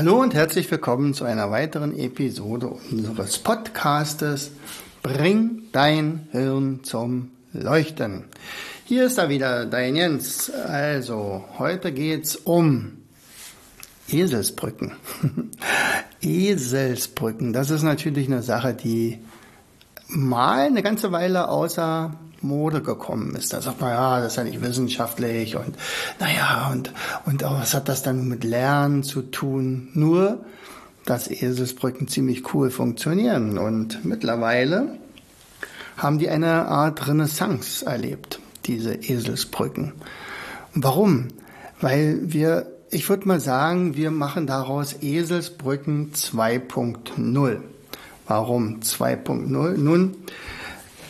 Hallo und herzlich willkommen zu einer weiteren Episode unseres Podcastes Bring dein Hirn zum Leuchten. Hier ist da wieder dein Jens. Also, heute geht's um Eselsbrücken. Eselsbrücken, das ist natürlich eine Sache, die mal eine ganze Weile außer Mode gekommen ist. Da sagt man, ja, das ist ja nicht wissenschaftlich und naja, und, und auch, was hat das dann mit Lernen zu tun? Nur, dass Eselsbrücken ziemlich cool funktionieren und mittlerweile haben die eine Art Renaissance erlebt, diese Eselsbrücken. warum? Weil wir, ich würde mal sagen, wir machen daraus Eselsbrücken 2.0. Warum 2.0? Nun,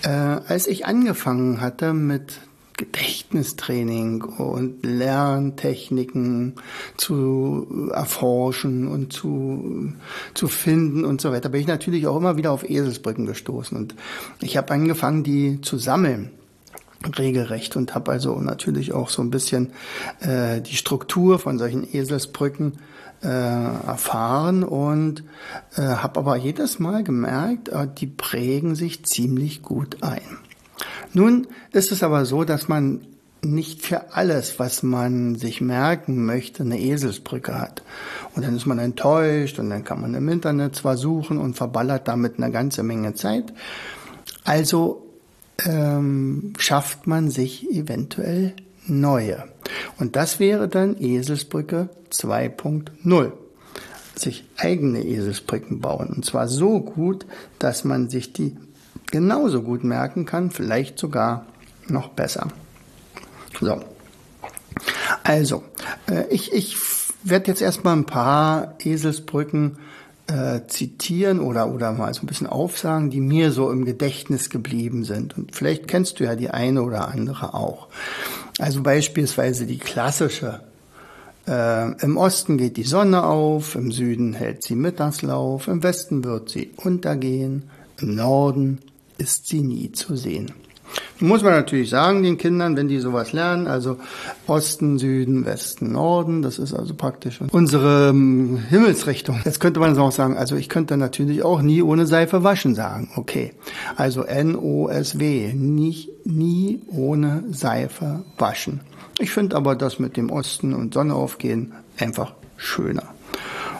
äh, als ich angefangen hatte mit Gedächtnistraining und Lerntechniken zu erforschen und zu, zu finden und so weiter, bin ich natürlich auch immer wieder auf Eselsbrücken gestoßen. Und ich habe angefangen, die zu sammeln regelrecht und habe also natürlich auch so ein bisschen äh, die Struktur von solchen Eselsbrücken äh, erfahren und äh, habe aber jedes Mal gemerkt, äh, die prägen sich ziemlich gut ein. Nun ist es aber so, dass man nicht für alles, was man sich merken möchte, eine Eselsbrücke hat. Und dann ist man enttäuscht und dann kann man im Internet zwar suchen und verballert damit eine ganze Menge Zeit. Also ähm, schafft man sich eventuell neue. Und das wäre dann Eselsbrücke 2.0. Sich eigene Eselsbrücken bauen. Und zwar so gut, dass man sich die genauso gut merken kann, vielleicht sogar noch besser. So. Also, äh, ich, ich werde jetzt erstmal ein paar Eselsbrücken äh, zitieren oder, oder mal so ein bisschen aufsagen, die mir so im Gedächtnis geblieben sind. Und vielleicht kennst du ja die eine oder andere auch. Also beispielsweise die klassische. Äh, Im Osten geht die Sonne auf, im Süden hält sie Mittagslauf, im Westen wird sie untergehen, im Norden ist sie nie zu sehen. Muss man natürlich sagen den Kindern, wenn die sowas lernen, also Osten, Süden, Westen, Norden, das ist also praktisch unsere ähm, Himmelsrichtung. Jetzt könnte man auch sagen, also ich könnte natürlich auch nie ohne Seife waschen sagen. Okay, also N-O-S-W, nicht nie ohne Seife waschen. Ich finde aber das mit dem Osten und Sonne aufgehen einfach schöner.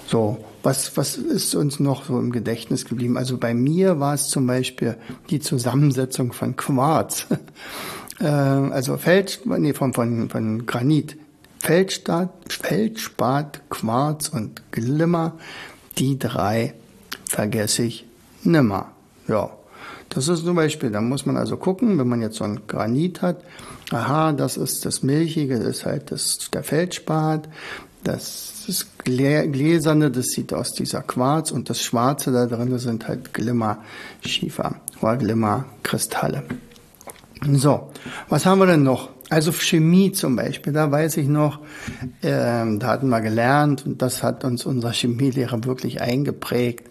So, was, was ist uns noch so im Gedächtnis geblieben? Also bei mir war es zum Beispiel die Zusammensetzung von Quarz. äh, also Feld, nee, von, von, von Granit. Feldspat, Feldspat, Quarz und Glimmer. Die drei vergesse ich nimmer. Ja. Das ist zum Beispiel, da muss man also gucken, wenn man jetzt so ein Granit hat, aha, das ist das Milchige, das ist halt das, der Feldspat, das ist Gläserne, das sieht aus dieser Quarz und das Schwarze da drin sind halt Glimmerschiefer oder Glimmerkristalle. So, was haben wir denn noch? Also Chemie zum Beispiel, da weiß ich noch, äh, da hatten wir gelernt und das hat uns unser Chemielehrer wirklich eingeprägt.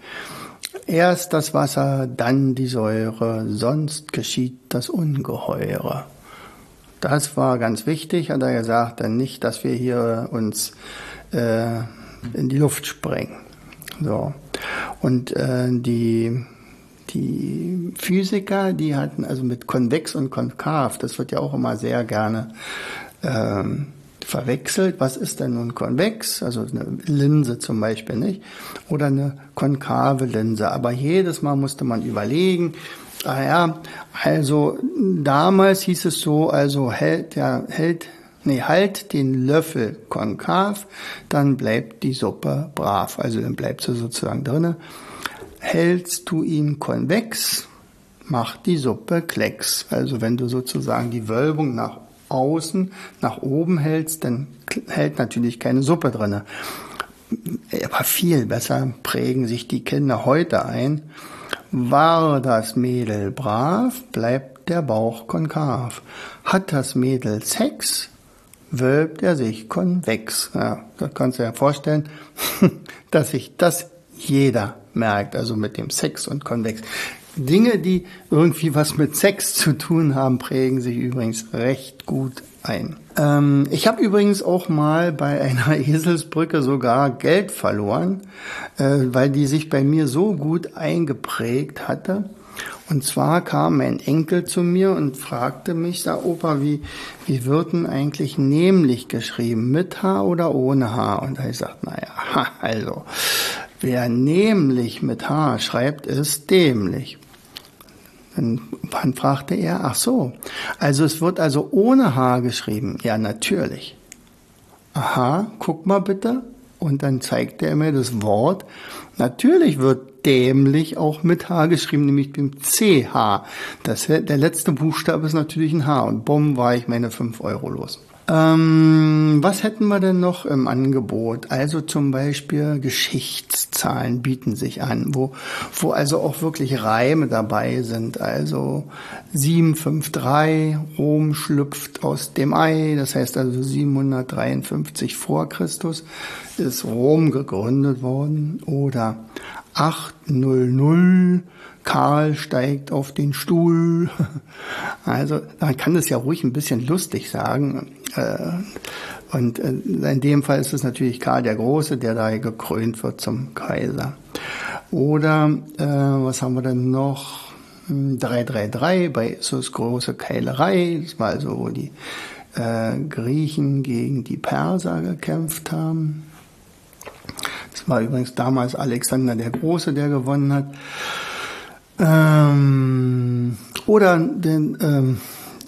Erst das Wasser, dann die Säure, sonst geschieht das Ungeheure. Das war ganz wichtig, hat er gesagt, denn nicht, dass wir hier uns äh, in die Luft sprengen. So. Und äh, die, die Physiker, die hatten also mit konvex und konkav, das wird ja auch immer sehr gerne ähm, verwechselt. Was ist denn nun konvex? Also eine Linse zum Beispiel, nicht? Oder eine konkave Linse. Aber jedes Mal musste man überlegen, Ah ja, also damals hieß es so, also hält der hält nee, halt den Löffel konkav, dann bleibt die Suppe brav, also dann bleibt sie sozusagen drinne. Hältst du ihn konvex, macht die Suppe klecks. Also wenn du sozusagen die Wölbung nach außen nach oben hältst, dann hält natürlich keine Suppe drinne. Aber viel besser prägen sich die Kinder heute ein. War das Mädel brav, bleibt der Bauch konkav. Hat das Mädel Sex, wölbt er sich konvex. Ja, das kannst du dir vorstellen, dass sich das jeder merkt, also mit dem Sex und konvex. Dinge, die irgendwie was mit Sex zu tun haben, prägen sich übrigens recht gut ein. Ähm, ich habe übrigens auch mal bei einer Eselsbrücke sogar Geld verloren, äh, weil die sich bei mir so gut eingeprägt hatte. Und zwar kam mein Enkel zu mir und fragte mich, da Opa, wie, wie wird denn eigentlich nämlich geschrieben? Mit H oder ohne H? Und da ich gesagt, naja, also, wer nämlich mit H schreibt, ist dämlich. Dann fragte er, ach so, also es wird also ohne H geschrieben. Ja, natürlich. Aha, guck mal bitte. Und dann zeigte er mir das Wort. Natürlich wird dämlich auch mit H geschrieben, nämlich dem CH. Das, der letzte Buchstabe ist natürlich ein H. Und bumm, war ich meine fünf Euro los. Ähm, was hätten wir denn noch im Angebot? Also zum Beispiel Geschichtszahlen bieten sich an, wo, wo also auch wirklich Reime dabei sind. Also 753, Rom schlüpft aus dem Ei, das heißt also 753 vor Christus ist Rom gegründet worden. Oder 800, Karl steigt auf den Stuhl. Also man kann das ja ruhig ein bisschen lustig sagen. Äh, und äh, in dem Fall ist es natürlich Karl der Große, der da gekrönt wird zum Kaiser. Oder äh, was haben wir denn noch? 333 hm, bei Issus große Keilerei. Das war also, wo die Griechen gegen die Perser gekämpft haben. Das war übrigens damals Alexander der Große, der gewonnen hat. Ähm, oder den, ähm,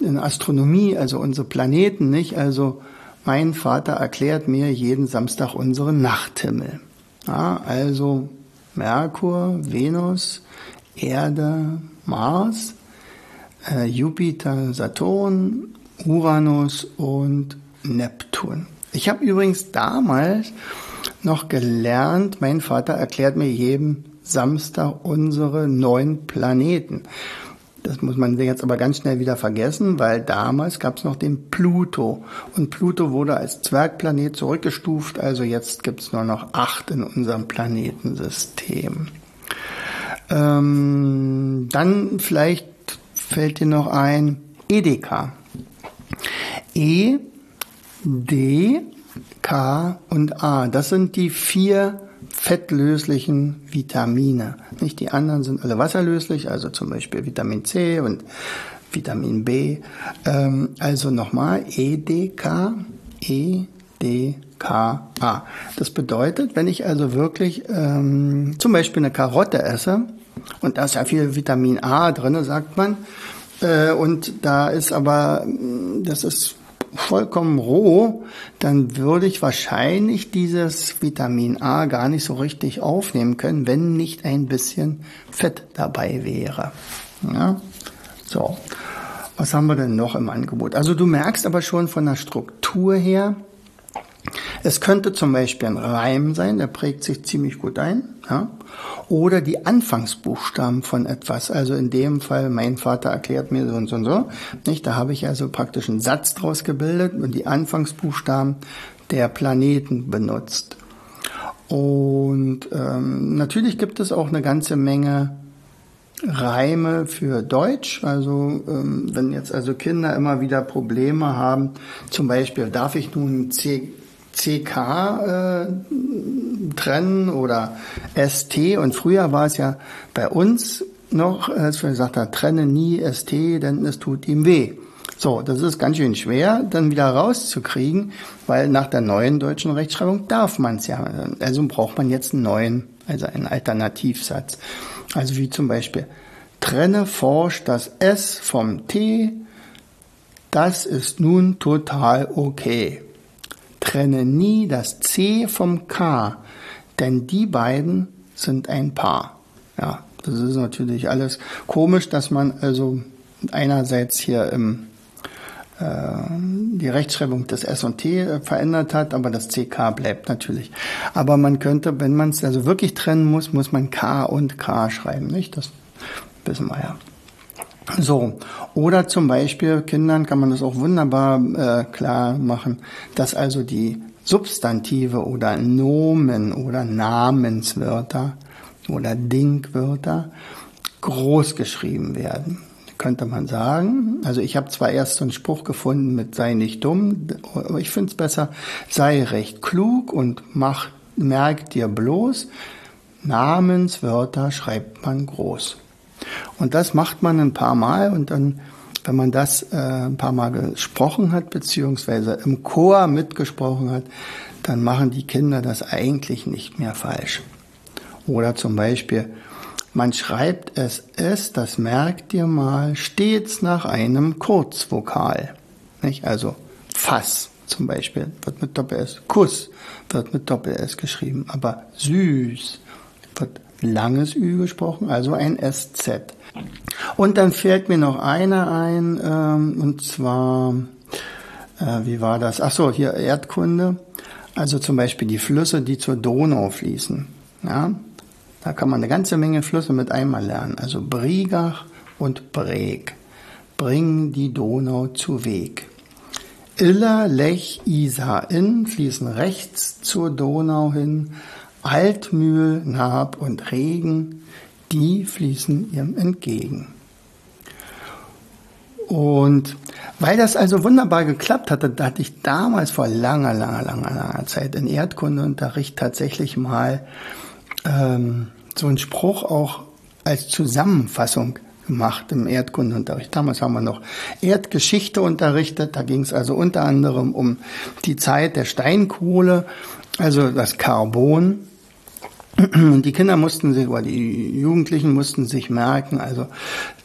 in Astronomie, also unsere Planeten, nicht? Also mein Vater erklärt mir jeden Samstag unseren Nachthimmel. Ja, also Merkur, Venus, Erde, Mars, äh, Jupiter, Saturn, Uranus und Neptun. Ich habe übrigens damals noch gelernt, mein Vater erklärt mir jeden Samstag unsere neun Planeten. Das muss man jetzt aber ganz schnell wieder vergessen, weil damals gab es noch den Pluto. Und Pluto wurde als Zwergplanet zurückgestuft, also jetzt gibt es nur noch acht in unserem Planetensystem. Ähm, dann vielleicht fällt dir noch ein Edeka. E, D, K und A. Das sind die vier fettlöslichen Vitamine. Nicht die anderen sind alle wasserlöslich, also zum Beispiel Vitamin C und Vitamin B. Ähm, also nochmal EDK, EDKA. Das bedeutet, wenn ich also wirklich ähm, zum Beispiel eine Karotte esse, und da ist ja viel Vitamin A drin, sagt man, äh, und da ist aber, das ist vollkommen roh, dann würde ich wahrscheinlich dieses Vitamin A gar nicht so richtig aufnehmen können, wenn nicht ein bisschen Fett dabei wäre. Ja? So. Was haben wir denn noch im Angebot? Also du merkst aber schon von der Struktur her, es könnte zum Beispiel ein Reim sein, der prägt sich ziemlich gut ein. Ja? Oder die Anfangsbuchstaben von etwas. Also in dem Fall, mein Vater erklärt mir so und so und so. Nicht? Da habe ich also praktisch einen Satz draus gebildet und die Anfangsbuchstaben der Planeten benutzt. Und ähm, natürlich gibt es auch eine ganze Menge Reime für Deutsch. Also ähm, wenn jetzt also Kinder immer wieder Probleme haben, zum Beispiel darf ich nun C CK äh, trennen oder ST. Und früher war es ja bei uns noch, als wir gesagt haben, trenne nie ST, denn es tut ihm weh. So, das ist ganz schön schwer, dann wieder rauszukriegen, weil nach der neuen deutschen Rechtschreibung darf man es ja. Also braucht man jetzt einen neuen, also einen Alternativsatz. Also wie zum Beispiel, trenne forsch das S vom T, das ist nun total okay. Trenne nie das C vom K, denn die beiden sind ein Paar. Ja, das ist natürlich alles komisch, dass man also einerseits hier im die Rechtschreibung des S und T äh, verändert hat, aber das CK bleibt natürlich. Aber man könnte, wenn man es also wirklich trennen muss, muss man K und K schreiben, nicht? Das wissen wir ja. So, oder zum Beispiel Kindern kann man das auch wunderbar äh, klar machen, dass also die Substantive oder Nomen oder Namenswörter oder Dingwörter groß geschrieben werden könnte man sagen. Also ich habe zwar erst so einen Spruch gefunden mit sei nicht dumm, aber ich finde es besser, sei recht klug und mach, merk dir bloß, Namenswörter schreibt man groß. Und das macht man ein paar Mal und dann, wenn man das äh, ein paar Mal gesprochen hat, beziehungsweise im Chor mitgesprochen hat, dann machen die Kinder das eigentlich nicht mehr falsch. Oder zum Beispiel, man schreibt es es, das merkt ihr mal, stets nach einem Kurzvokal. Nicht? Also Fass zum Beispiel wird mit Doppel-S. Kuss wird mit Doppel-S geschrieben. Aber süß wird langes Ü gesprochen, also ein SZ. Und dann fällt mir noch einer ein, ähm, und zwar, äh, wie war das? Ach so, hier Erdkunde. Also zum Beispiel die Flüsse, die zur Donau fließen. Ja, da kann man eine ganze Menge Flüsse mit einmal lernen. Also Brigach und Breg bringen die Donau zu Weg. Iller, Lech, Isar, Inn fließen rechts zur Donau hin. Altmühl, Nab und Regen, die fließen ihm entgegen. Und weil das also wunderbar geklappt hatte, da hatte ich damals vor langer, langer, langer, langer Zeit in Erdkundeunterricht tatsächlich mal ähm, so einen Spruch auch als Zusammenfassung gemacht im Erdkundeunterricht. Damals haben wir noch Erdgeschichte unterrichtet. Da ging es also unter anderem um die Zeit der Steinkohle, also das Carbon. Und die Kinder mussten sich, oder die Jugendlichen mussten sich merken, also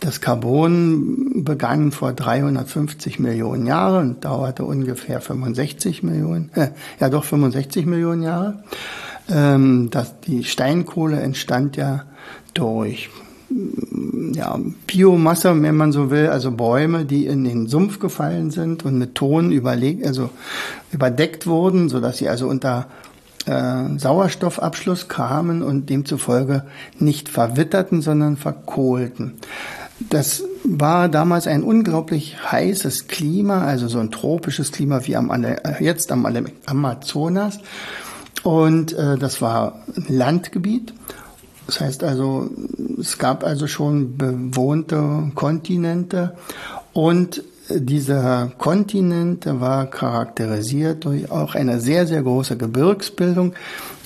das Carbon begann vor 350 Millionen Jahren und dauerte ungefähr 65 Millionen, äh, ja doch 65 Millionen Jahre. Ähm, dass die Steinkohle entstand ja durch ja, Biomasse, wenn man so will, also Bäume, die in den Sumpf gefallen sind und mit Ton überlegt, also überdeckt wurden, so dass sie also unter äh, Sauerstoffabschluss kamen und demzufolge nicht verwitterten, sondern verkohlten. Das war damals ein unglaublich heißes Klima, also so ein tropisches Klima wie am, jetzt am Amazonas. Und äh, das war Landgebiet. Das heißt also, es gab also schon bewohnte Kontinente und dieser Kontinent war charakterisiert durch auch eine sehr, sehr große Gebirgsbildung.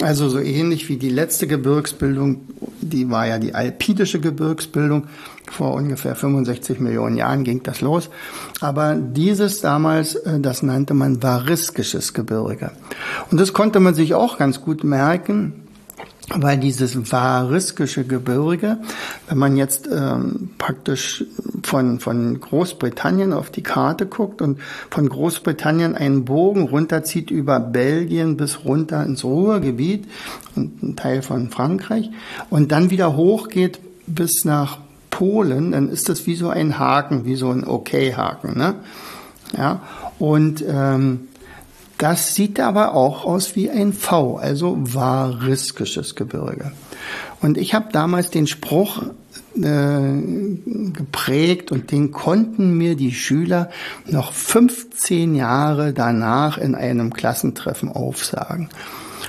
Also so ähnlich wie die letzte Gebirgsbildung, die war ja die alpidische Gebirgsbildung. Vor ungefähr 65 Millionen Jahren ging das los. Aber dieses damals, äh, das nannte man variskisches Gebirge. Und das konnte man sich auch ganz gut merken, weil dieses variskische Gebirge, wenn man jetzt ähm, praktisch von, von Großbritannien auf die Karte guckt und von Großbritannien einen Bogen runterzieht über Belgien bis runter ins Ruhrgebiet und ein Teil von Frankreich und dann wieder hochgeht bis nach Polen, dann ist das wie so ein Haken, wie so ein Okay-Haken. Ne? Ja, und ähm, das sieht aber auch aus wie ein V, also variskisches Gebirge. Und ich habe damals den Spruch äh, geprägt und den konnten mir die Schüler noch 15 Jahre danach in einem Klassentreffen aufsagen.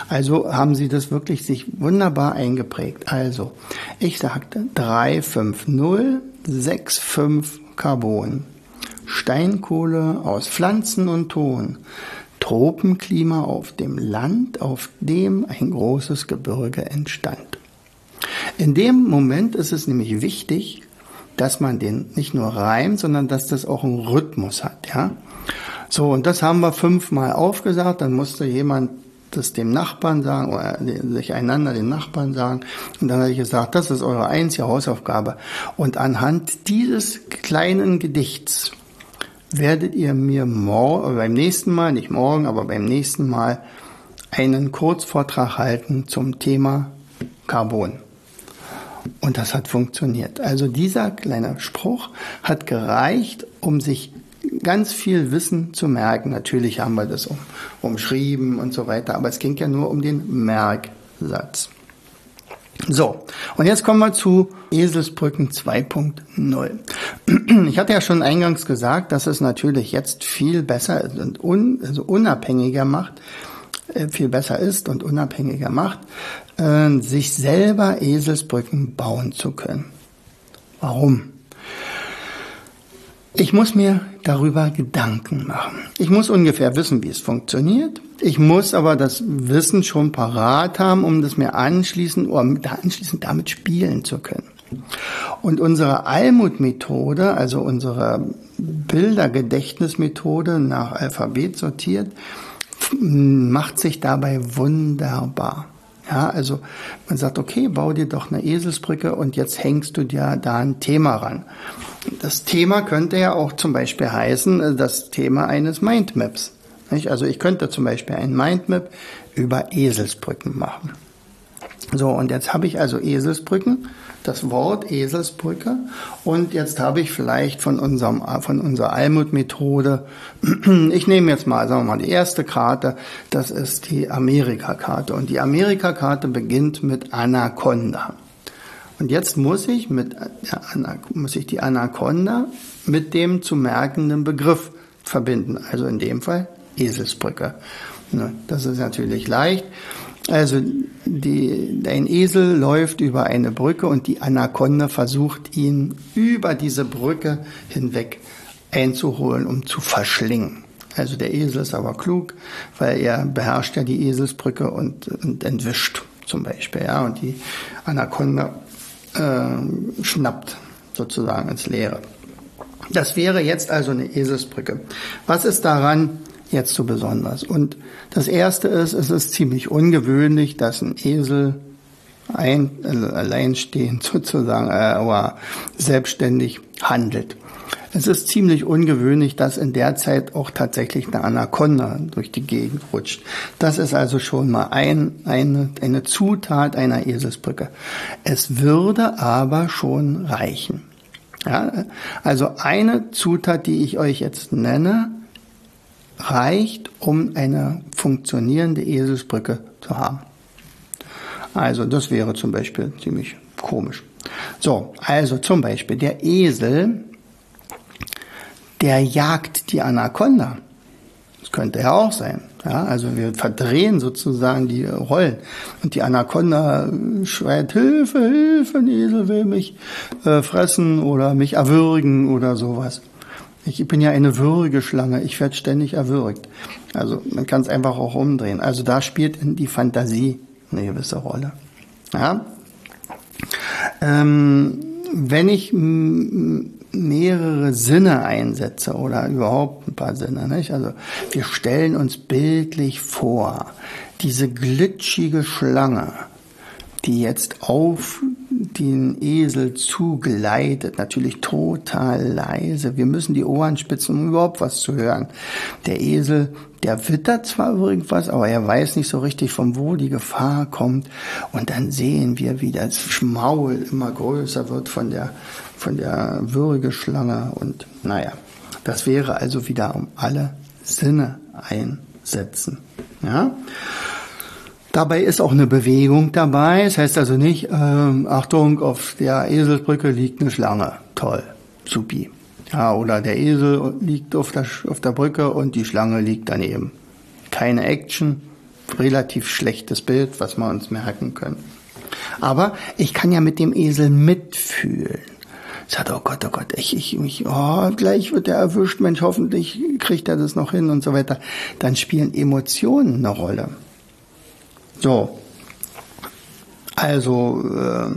Also haben sie das wirklich sich wunderbar eingeprägt. Also, ich sagte 35065 Carbon. Steinkohle aus Pflanzen und Ton. Tropenklima auf dem Land, auf dem ein großes Gebirge entstand. In dem Moment ist es nämlich wichtig, dass man den nicht nur reimt, sondern dass das auch einen Rhythmus hat, ja. So, und das haben wir fünfmal aufgesagt, dann musste jemand das dem Nachbarn sagen oder sich einander den Nachbarn sagen. Und dann habe ich gesagt, das ist eure einzige Hausaufgabe. Und anhand dieses kleinen Gedichts werdet ihr mir morgen, beim nächsten Mal, nicht morgen, aber beim nächsten Mal einen Kurzvortrag halten zum Thema Carbon. Und das hat funktioniert. Also dieser kleine Spruch hat gereicht, um sich ganz viel Wissen zu merken. Natürlich haben wir das um, umschrieben und so weiter, aber es ging ja nur um den Merksatz. So, und jetzt kommen wir zu Eselsbrücken 2.0. Ich hatte ja schon eingangs gesagt, dass es natürlich jetzt viel besser und un, also unabhängiger macht, äh, viel besser ist und unabhängiger macht, äh, sich selber Eselsbrücken bauen zu können. Warum? Ich muss mir darüber Gedanken machen. Ich muss ungefähr wissen, wie es funktioniert. Ich muss aber das Wissen schon parat haben, um das mir anschließend oder anschließend damit spielen zu können. Und unsere Almut-Methode, also unsere Bildergedächtnismethode nach Alphabet sortiert, macht sich dabei wunderbar. Ja, also man sagt, okay, bau dir doch eine Eselsbrücke und jetzt hängst du dir da ein Thema ran. Das Thema könnte ja auch zum Beispiel heißen, äh, das Thema eines Mindmaps. Also ich könnte zum Beispiel ein Mindmap über Eselsbrücken machen. So, und jetzt habe ich also Eselsbrücken, das Wort Eselsbrücke, und jetzt habe ich vielleicht von unserem, von unserer Almut-Methode, ich nehme jetzt mal, sagen wir mal, die erste Karte, das ist die Amerika-Karte. Und die Amerika-Karte beginnt mit Anaconda. Und jetzt muss ich mit, ja, muss ich die Anaconda mit dem zu merkenden Begriff verbinden. Also in dem Fall Eselsbrücke. Ne, das ist natürlich leicht. Also die, ein Esel läuft über eine Brücke und die Anaconda versucht ihn über diese Brücke hinweg einzuholen, um zu verschlingen. Also der Esel ist aber klug, weil er beherrscht ja die Eselsbrücke und, und entwischt zum Beispiel. Ja, und die Anaconda äh, schnappt sozusagen ins Leere. Das wäre jetzt also eine Eselsbrücke. Was ist daran jetzt so besonders? Und das erste ist, es ist ziemlich ungewöhnlich, dass ein Esel ein, also alleinstehend sozusagen, äh, aber selbstständig handelt. Es ist ziemlich ungewöhnlich, dass in der Zeit auch tatsächlich eine Anaconda durch die Gegend rutscht. Das ist also schon mal ein, eine, eine Zutat einer Eselsbrücke. Es würde aber schon reichen. Ja, also eine Zutat, die ich euch jetzt nenne, reicht, um eine funktionierende Eselsbrücke zu haben. Also das wäre zum Beispiel ziemlich komisch. So, also zum Beispiel der Esel der jagt die Anaconda. Das könnte ja auch sein. Ja, also wir verdrehen sozusagen die Rollen. Und die Anaconda schreit, Hilfe, Hilfe, ein Esel will mich äh, fressen oder mich erwürgen oder sowas. Ich bin ja eine Würgeschlange, ich werde ständig erwürgt. Also man kann es einfach auch umdrehen. Also da spielt die Fantasie eine gewisse Rolle. Ja? Ähm, wenn ich mehrere Sinne einsetze oder überhaupt ein paar Sinne. Nicht? Also wir stellen uns bildlich vor, diese glitschige Schlange, die jetzt auf den Esel zugleitet, natürlich total leise. Wir müssen die Ohren spitzen, um überhaupt was zu hören. Der Esel, der wittert zwar irgendwas, aber er weiß nicht so richtig, von wo die Gefahr kommt. Und dann sehen wir, wie das Schmaul immer größer wird von der von der Würgeschlange und naja, das wäre also wieder um alle Sinne einsetzen. Ja? Dabei ist auch eine Bewegung dabei. Das heißt also nicht, ähm, Achtung, auf der Eselsbrücke liegt eine Schlange. Toll, supi. Ja, oder der Esel liegt auf der, auf der Brücke und die Schlange liegt daneben. Keine Action, relativ schlechtes Bild, was wir uns merken können. Aber ich kann ja mit dem Esel mitfühlen sagt, oh Gott, oh Gott, ich, ich, mich, oh, gleich wird er erwischt, Mensch, hoffentlich kriegt er das noch hin und so weiter. Dann spielen Emotionen eine Rolle. So. Also, äh,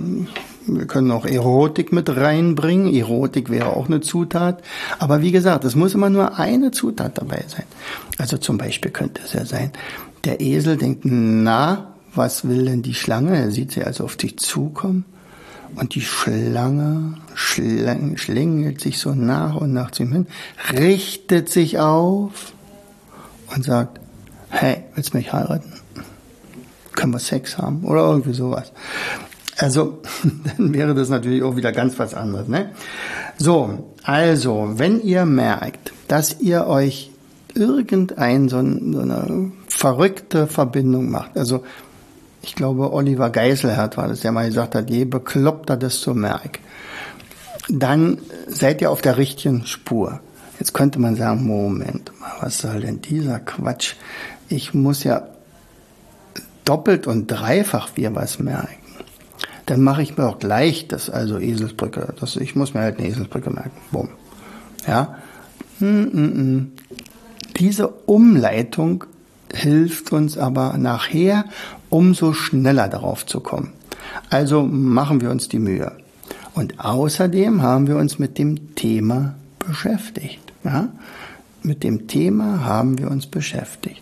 wir können auch Erotik mit reinbringen. Erotik wäre auch eine Zutat. Aber wie gesagt, es muss immer nur eine Zutat dabei sein. Also zum Beispiel könnte es ja sein, der Esel denkt, na, was will denn die Schlange? Er sieht sie also auf dich zukommen. Und die Schlange schläng, schlängelt sich so nach und nach zu ihm hin, richtet sich auf und sagt, hey, willst du mich heiraten? Können wir Sex haben? Oder irgendwie sowas. Also, dann wäre das natürlich auch wieder ganz was anderes. Ne? So, also, wenn ihr merkt, dass ihr euch irgendein so, so eine verrückte Verbindung macht. Also ich glaube, Oliver Geiselhardt war das, der mal gesagt hat, je bekloppter, desto merk. Dann seid ihr auf der richtigen Spur. Jetzt könnte man sagen, Moment mal, was soll denn dieser Quatsch? Ich muss ja doppelt und dreifach wir was merken. Dann mache ich mir auch gleich das, also Eselsbrücke. Das, ich muss mir halt eine Eselsbrücke merken. Bumm. Ja. Hm, hm, hm. Diese Umleitung hilft uns aber nachher, umso schneller darauf zu kommen. Also machen wir uns die Mühe. Und außerdem haben wir uns mit dem Thema beschäftigt. Ja? Mit dem Thema haben wir uns beschäftigt.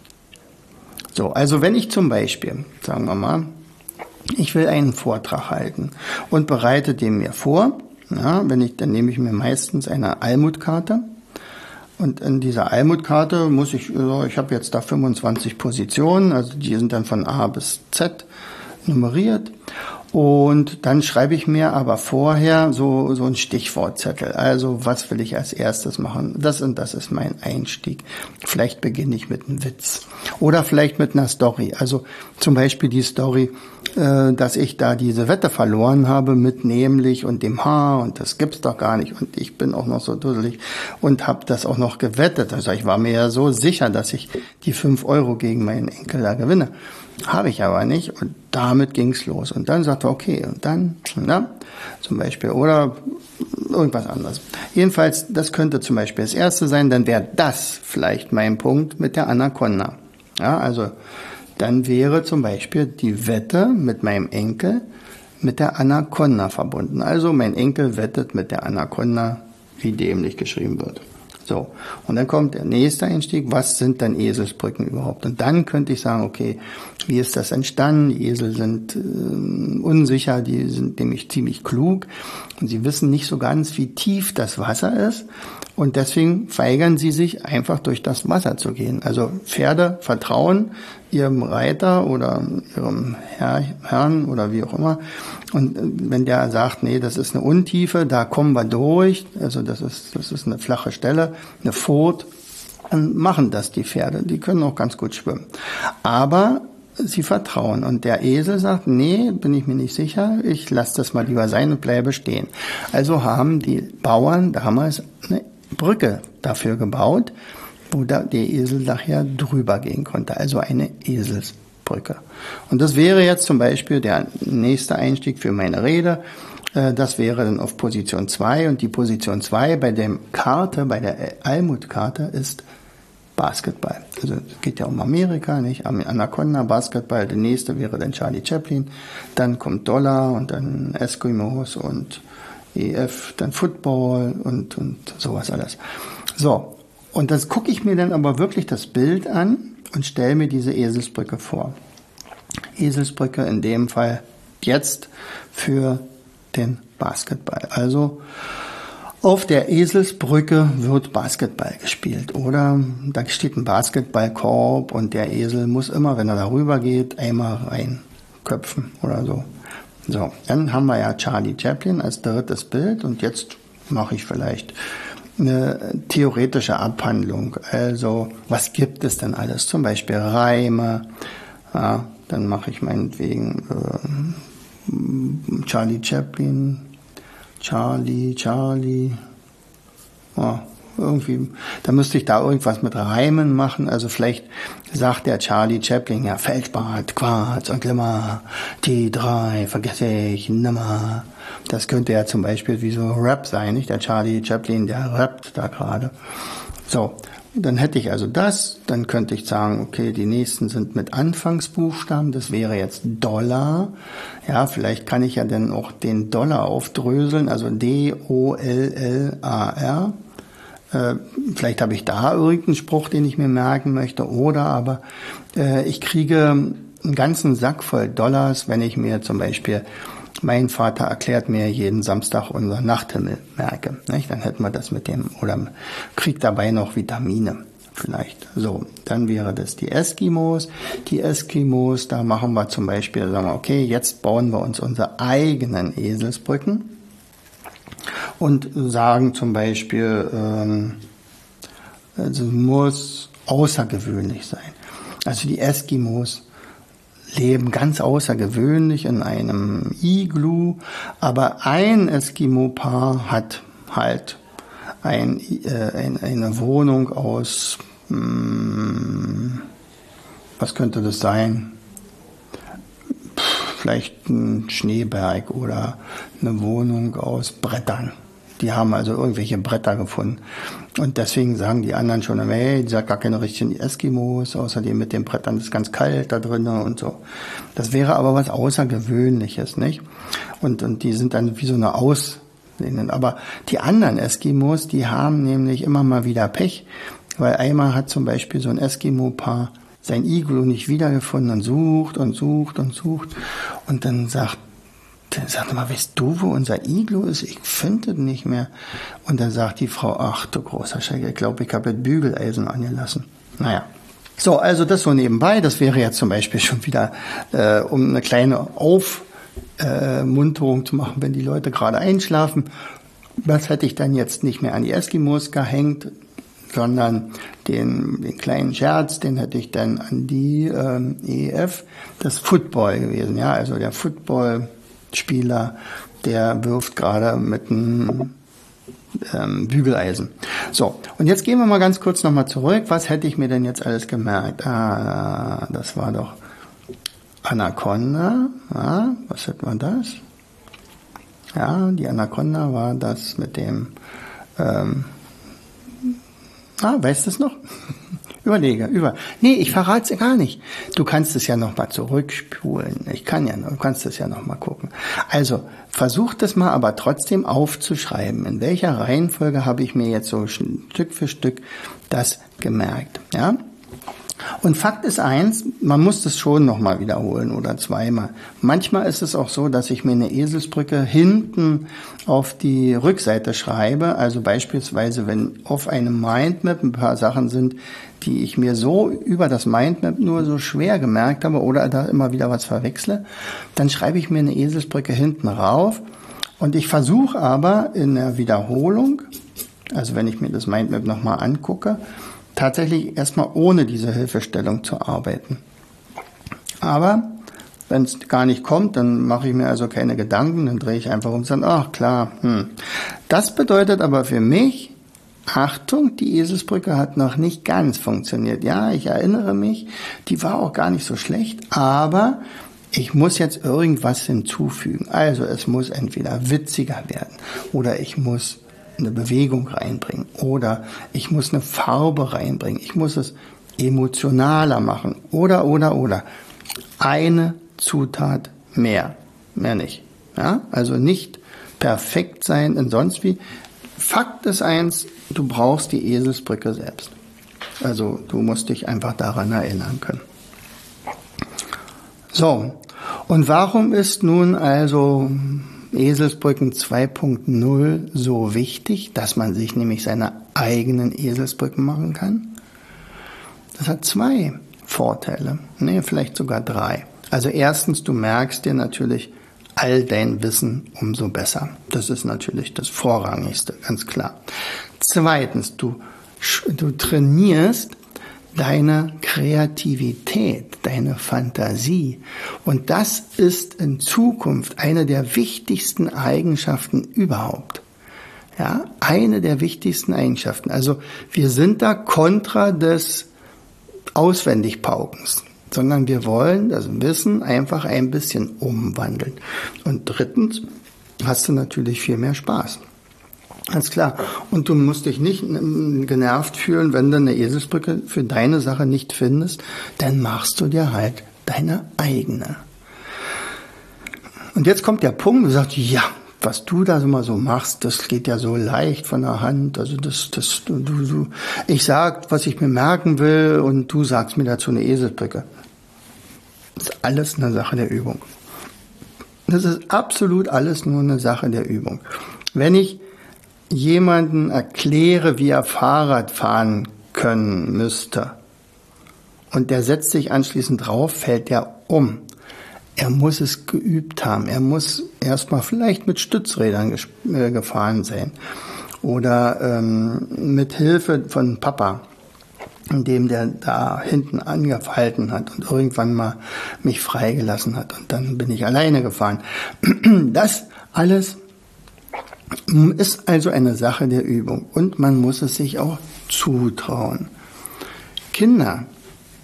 So, also wenn ich zum Beispiel, sagen wir mal, ich will einen Vortrag halten und bereite den mir vor, ja, wenn ich, dann nehme ich mir meistens eine Almutkarte und in dieser Almutkarte muss ich, ich habe jetzt da 25 Positionen, also die sind dann von A bis Z nummeriert und dann schreibe ich mir aber vorher so, so ein Stichwortzettel. Also, was will ich als erstes machen? Das und das ist mein Einstieg. Vielleicht beginne ich mit einem Witz. Oder vielleicht mit einer Story. Also, zum Beispiel die Story, äh, dass ich da diese Wette verloren habe mit nämlich und dem Haar und das gibt's doch gar nicht und ich bin auch noch so dusselig und habe das auch noch gewettet. Also, ich war mir ja so sicher, dass ich die fünf Euro gegen meinen Enkel da gewinne. Habe ich aber nicht und damit ging's los. Und dann sagte er, okay, und dann, na, zum Beispiel, oder irgendwas anderes. Jedenfalls, das könnte zum Beispiel das erste sein, dann wäre das vielleicht mein Punkt mit der Anaconda. Ja, also, dann wäre zum Beispiel die Wette mit meinem Enkel mit der Anaconda verbunden. Also mein Enkel wettet mit der Anaconda, wie dämlich geschrieben wird. So, und dann kommt der nächste Einstieg, was sind dann Eselsbrücken überhaupt? Und dann könnte ich sagen, okay, wie ist das entstanden? Die Esel sind äh, unsicher, die sind nämlich ziemlich klug und sie wissen nicht so ganz, wie tief das Wasser ist und deswegen weigern sie sich einfach durch das Wasser zu gehen. Also Pferde vertrauen ihrem Reiter oder ihrem Herr, Herrn oder wie auch immer. Und äh, wenn der sagt, nee, das ist eine Untiefe, da kommen wir durch, also das ist, das ist eine flache Stelle, eine Furt, dann machen das die Pferde. Die können auch ganz gut schwimmen. Aber sie vertrauen. Und der Esel sagt, nee, bin ich mir nicht sicher, ich lasse das mal lieber sein und bleibe stehen. Also haben die Bauern damals eine Brücke dafür gebaut, wo der Esel nachher drüber gehen konnte, also eine Eselsbrücke. Und das wäre jetzt zum Beispiel der nächste Einstieg für meine Rede. Äh, das wäre dann auf Position 2 und die Position 2 bei der Karte, bei der Almut-Karte ist Basketball. Also es geht ja um Amerika, nicht? Anaconda, Basketball, der nächste wäre dann Charlie Chaplin, dann kommt Dollar und dann Eskimos und EF, dann Football und, und sowas alles. So, und das gucke ich mir dann aber wirklich das Bild an und stelle mir diese Eselsbrücke vor. Eselsbrücke in dem Fall jetzt für den Basketball. Also auf der Eselsbrücke wird Basketball gespielt. Oder da steht ein Basketballkorb und der Esel muss immer, wenn er darüber geht, einmal reinköpfen oder so. So, dann haben wir ja Charlie Chaplin als drittes Bild und jetzt mache ich vielleicht eine theoretische Abhandlung. Also, was gibt es denn alles? Zum Beispiel Reime. Ja, dann mache ich meinetwegen äh, Charlie Chaplin, Charlie, Charlie. Ja, irgendwie, da müsste ich da irgendwas mit Reimen machen. Also vielleicht sagt der Charlie Chaplin ja Feldbad, Quarz und Glimmer, die drei vergesse ich nimmer. Das könnte ja zum Beispiel wie so Rap sein, nicht? Der Charlie Chaplin, der rappt da gerade. So, dann hätte ich also das, dann könnte ich sagen, okay, die nächsten sind mit Anfangsbuchstaben, das wäre jetzt Dollar. Ja, vielleicht kann ich ja dann auch den Dollar aufdröseln, also D-O-L-L-A-R. Äh, vielleicht habe ich da irgendeinen Spruch, den ich mir merken möchte, oder aber äh, ich kriege einen ganzen Sack voll Dollars, wenn ich mir zum Beispiel mein Vater erklärt mir jeden Samstag unser Nachthimmel merke. Nicht? Dann hätten wir das mit dem, oder kriegt dabei noch Vitamine vielleicht. So, dann wäre das die Eskimos. Die Eskimos, da machen wir zum Beispiel, sagen wir, okay, jetzt bauen wir uns unsere eigenen Eselsbrücken und sagen zum Beispiel, ähm, Also muss außergewöhnlich sein. Also die Eskimos leben ganz außergewöhnlich in einem Iglu, aber ein Eskimo-Paar hat halt ein, äh, ein, eine Wohnung aus, mh, hm, was könnte das sein? Vielleicht ein Schneeberg oder eine Wohnung aus Brettern. Die haben also irgendwelche Bretter gefunden. Und deswegen sagen die anderen schon, hey, die sind gar keine richtigen Eskimos, außerdem mit den Brettern ist ganz kalt da drinnen und so. Das wäre aber was Außergewöhnliches, nicht? Und, und die sind dann wie so eine Aus, aber die anderen Eskimos, die haben nämlich immer mal wieder Pech, weil einmal hat zum Beispiel so ein Eskimo-Paar sein Iglu nicht wiedergefunden und sucht und sucht und sucht und dann sagt dann sagt mal, weißt du, wo unser Iglu ist? Ich finde es nicht mehr. Und dann sagt die Frau, ach du großer Schreck, ich glaube, ich habe jetzt Bügeleisen angelassen. Naja. So, also das so nebenbei, das wäre jetzt zum Beispiel schon wieder, äh, um eine kleine Aufmunterung äh, zu machen, wenn die Leute gerade einschlafen. Was hätte ich dann jetzt nicht mehr an die Eskimos gehängt, sondern den, den kleinen Scherz, den hätte ich dann an die ähm, EF, das Football gewesen, ja, also der Football Spieler, der wirft gerade mit einem ähm, Bügeleisen. So, und jetzt gehen wir mal ganz kurz nochmal zurück. Was hätte ich mir denn jetzt alles gemerkt? Ah, das war doch Anaconda. Ja, was hätten wir das? Ja, die Anaconda war das mit dem. Ähm, ah, weißt du es noch? Überlege, über. Nee, ich verrate es gar nicht. Du kannst es ja nochmal zurückspulen. Ich kann ja, du kannst es ja nochmal gucken. Also, versuch das mal aber trotzdem aufzuschreiben. In welcher Reihenfolge habe ich mir jetzt so Stück für Stück das gemerkt, ja? Und Fakt ist eins, man muss das schon nochmal wiederholen oder zweimal. Manchmal ist es auch so, dass ich mir eine Eselsbrücke hinten auf die Rückseite schreibe. Also beispielsweise, wenn auf einem Mindmap ein paar Sachen sind, die ich mir so über das Mindmap nur so schwer gemerkt habe oder da immer wieder was verwechsle, dann schreibe ich mir eine Eselsbrücke hinten rauf. Und ich versuche aber in der Wiederholung, also wenn ich mir das Mindmap nochmal angucke, tatsächlich erstmal ohne diese Hilfestellung zu arbeiten. Aber wenn es gar nicht kommt, dann mache ich mir also keine Gedanken, dann drehe ich einfach um und sage, ach klar, hm. Das bedeutet aber für mich, Achtung, die Eselsbrücke hat noch nicht ganz funktioniert. Ja, ich erinnere mich, die war auch gar nicht so schlecht, aber ich muss jetzt irgendwas hinzufügen. Also es muss entweder witziger werden oder ich muss eine Bewegung reinbringen oder ich muss eine Farbe reinbringen. Ich muss es emotionaler machen oder, oder, oder. Eine Zutat mehr, mehr nicht. Ja, also nicht perfekt sein und sonst wie. Fakt ist eins, du brauchst die Eselsbrücke selbst. Also du musst dich einfach daran erinnern können. So, und warum ist nun also Eselsbrücken 2.0 so wichtig, dass man sich nämlich seine eigenen Eselsbrücken machen kann? Das hat zwei Vorteile, nee, vielleicht sogar drei. Also erstens, du merkst dir natürlich all dein Wissen umso besser. Das ist natürlich das Vorrangigste, ganz klar. Zweitens, du, du trainierst deine Kreativität, deine Fantasie. Und das ist in Zukunft eine der wichtigsten Eigenschaften überhaupt. Ja, eine der wichtigsten Eigenschaften. Also wir sind da kontra des Auswendigpaukens, sondern wir wollen das Wissen einfach ein bisschen umwandeln. Und drittens hast du natürlich viel mehr Spaß. Ganz klar. Und du musst dich nicht genervt fühlen, wenn du eine Eselsbrücke für deine Sache nicht findest, dann machst du dir halt deine eigene. Und jetzt kommt der Punkt, du sagst, ja, was du da immer so machst, das geht ja so leicht von der Hand. Also das, das, du, du, ich sag, was ich mir merken will, und du sagst mir dazu eine Eselsbrücke. Das ist alles eine Sache der Übung. Das ist absolut alles nur eine Sache der Übung. Wenn ich jemanden erkläre, wie er Fahrrad fahren können müsste, und der setzt sich anschließend drauf, fällt er um. Er muss es geübt haben. Er muss erstmal vielleicht mit Stützrädern äh, gefahren sein. oder ähm, mit Hilfe von Papa, indem der da hinten angefalten hat und irgendwann mal mich freigelassen hat und dann bin ich alleine gefahren. Das alles ist also eine Sache der Übung und man muss es sich auch zutrauen. Kinder,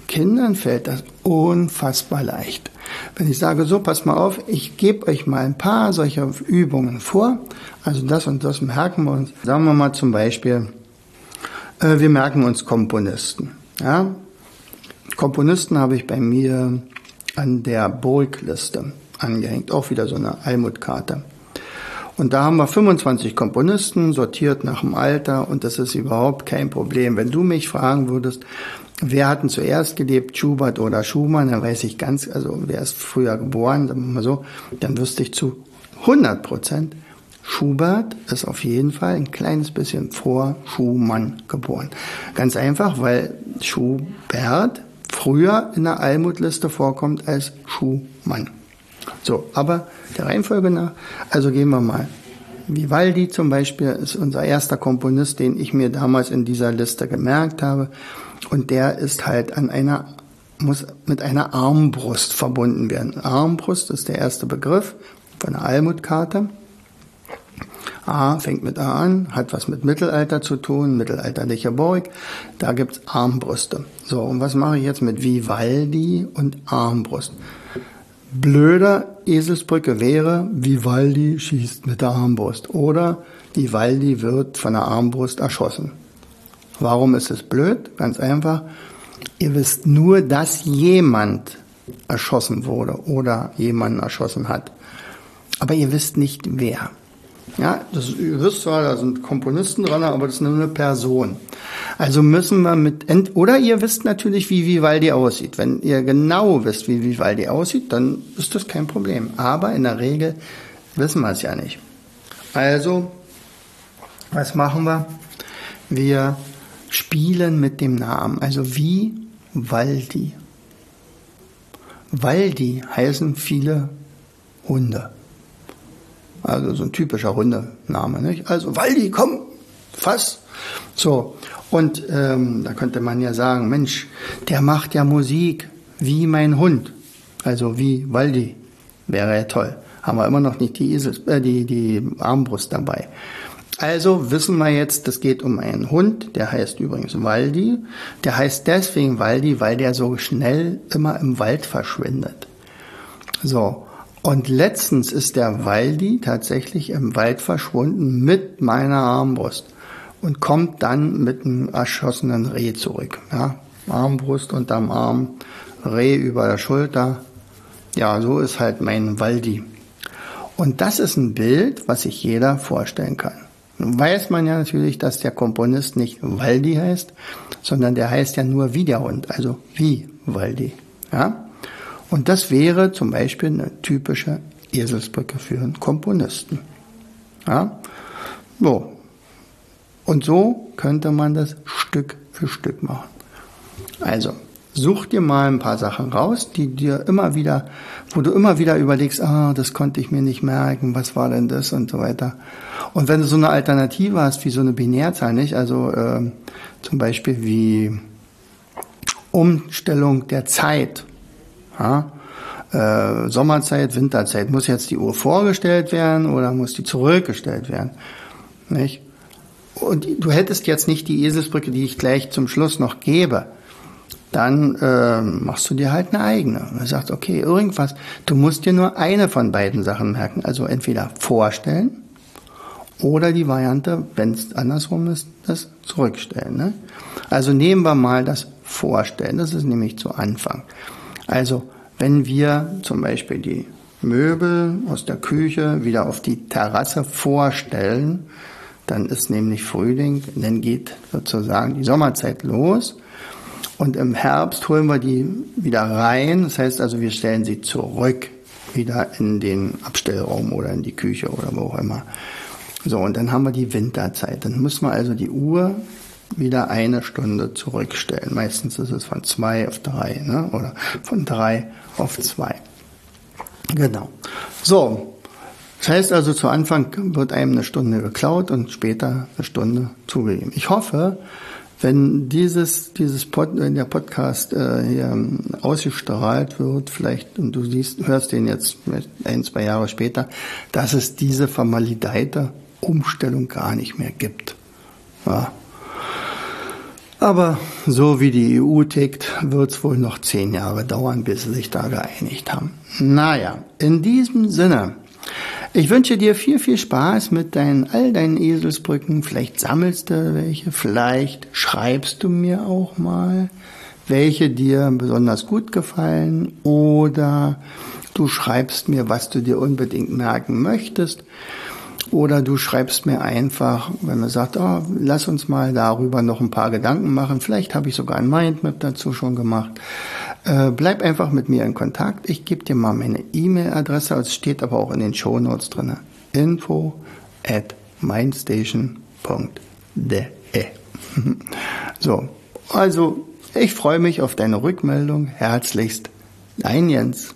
Kindern fällt das unfassbar leicht. Wenn ich sage, so, pass mal auf, ich gebe euch mal ein paar solcher Übungen vor, also das und das merken wir uns. Sagen wir mal zum Beispiel, äh, wir merken uns Komponisten. Ja? Komponisten habe ich bei mir an der Burgliste angehängt, auch wieder so eine Almutkarte. Und da haben wir 25 Komponisten, sortiert nach dem Alter und das ist überhaupt kein Problem. Wenn du mich fragen würdest, wer hat denn zuerst gelebt, Schubert oder Schumann, dann weiß ich ganz, also wer ist früher geboren, dann mal so, dann wüsste ich zu 100 Prozent, Schubert ist auf jeden Fall ein kleines bisschen vor Schumann geboren. Ganz einfach, weil Schubert früher in der Almutliste vorkommt als Schumann. So, aber der Reihenfolge nach, also gehen wir mal. Vivaldi zum Beispiel ist unser erster Komponist, den ich mir damals in dieser Liste gemerkt habe. Und der ist halt an einer, muss mit einer Armbrust verbunden werden. Armbrust ist der erste Begriff von der Almutkarte. A fängt mit A an, hat was mit Mittelalter zu tun, mittelalterliche Burg. Da gibt's Armbrüste. So, und was mache ich jetzt mit Vivaldi und Armbrust? Blöder Eselsbrücke wäre, Vivaldi schießt mit der Armbrust oder Vivaldi wird von der Armbrust erschossen. Warum ist es blöd? Ganz einfach. Ihr wisst nur, dass jemand erschossen wurde oder jemanden erschossen hat. Aber ihr wisst nicht wer. Ja, das, ihr wisst zwar, da sind Komponisten dran, aber das ist nur eine Person. Also müssen wir mit, oder ihr wisst natürlich, wie Vivaldi aussieht. Wenn ihr genau wisst, wie Vivaldi aussieht, dann ist das kein Problem. Aber in der Regel wissen wir es ja nicht. Also, was machen wir? Wir spielen mit dem Namen. Also wie Waldi. Waldi heißen viele Hunde. Also so ein typischer Hundename. Nicht? Also Waldi, komm, fass. So, und ähm, da könnte man ja sagen, Mensch, der macht ja Musik wie mein Hund. Also wie Waldi. Wäre ja toll. Haben wir immer noch nicht die, Esels, äh, die, die Armbrust dabei. Also wissen wir jetzt, das geht um einen Hund, der heißt übrigens Waldi. Der heißt deswegen Waldi, weil der so schnell immer im Wald verschwindet. So, und letztens ist der Waldi tatsächlich im Wald verschwunden mit meiner Armbrust und kommt dann mit einem erschossenen Reh zurück. Ja, Armbrust unterm Arm, Reh über der Schulter. Ja, so ist halt mein Waldi. Und das ist ein Bild, was sich jeder vorstellen kann. Nun weiß man ja natürlich, dass der Komponist nicht Waldi heißt, sondern der heißt ja nur wie der Hund, also wie Waldi. Ja? Und das wäre zum Beispiel eine typische Eselsbrücke für einen Komponisten. Ja? So. Und so könnte man das Stück für Stück machen. Also, such dir mal ein paar Sachen raus, die dir immer wieder, wo du immer wieder überlegst, ah, das konnte ich mir nicht merken, was war denn das und so weiter. Und wenn du so eine Alternative hast, wie so eine Binärzahl, nicht? Also äh, zum Beispiel wie Umstellung der Zeit, ja? Äh, Sommerzeit, Winterzeit. Muss jetzt die Uhr vorgestellt werden oder muss die zurückgestellt werden? Nicht? Und du hättest jetzt nicht die Eselsbrücke, die ich gleich zum Schluss noch gebe. Dann äh, machst du dir halt eine eigene. Du sagst, okay, irgendwas. Du musst dir nur eine von beiden Sachen merken. Also entweder vorstellen oder die Variante, wenn es andersrum ist, das zurückstellen. Ne? Also nehmen wir mal das Vorstellen. Das ist nämlich zu Anfang. Also wenn wir zum Beispiel die Möbel aus der Küche wieder auf die Terrasse vorstellen, dann ist nämlich Frühling, dann geht sozusagen die Sommerzeit los. Und im Herbst holen wir die wieder rein. Das heißt also, wir stellen sie zurück wieder in den Abstellraum oder in die Küche oder wo auch immer. So, und dann haben wir die Winterzeit. Dann müssen wir also die Uhr wieder eine Stunde zurückstellen. Meistens ist es von zwei auf drei, ne? oder von drei auf zwei. Genau. So, Das heißt also, zu Anfang wird einem eine Stunde geklaut und später eine Stunde zugegeben. Ich hoffe, wenn dieses, dieses Pod, wenn der Podcast äh, hier ausgestrahlt wird, vielleicht, und du siehst, hörst den jetzt ein, zwei Jahre später, dass es diese vermalideite Umstellung gar nicht mehr gibt. Ja. Aber so wie die EU tickt, wird es wohl noch zehn Jahre dauern, bis sie sich da geeinigt haben. Naja, in diesem Sinne ich wünsche dir viel, viel Spaß mit deinen, all deinen Eselsbrücken. Vielleicht sammelst du welche, vielleicht schreibst du mir auch mal, welche dir besonders gut gefallen oder du schreibst mir, was du dir unbedingt merken möchtest. Oder du schreibst mir einfach, wenn man sagt, oh, lass uns mal darüber noch ein paar Gedanken machen. Vielleicht habe ich sogar ein Mindmap dazu schon gemacht. Äh, bleib einfach mit mir in Kontakt. Ich gebe dir mal meine E-Mail-Adresse, es steht aber auch in den Show Notes drin. Info at mindstation.de. so, also ich freue mich auf deine Rückmeldung. Herzlichst, dein Jens.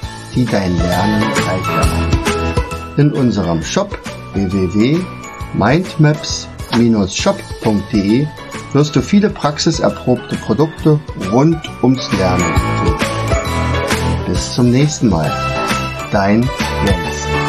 die dein Lernen machen. In unserem Shop www.mindmaps-shop.de wirst du viele praxiserprobte Produkte rund ums Lernen finden. Bis zum nächsten Mal. Dein Jens.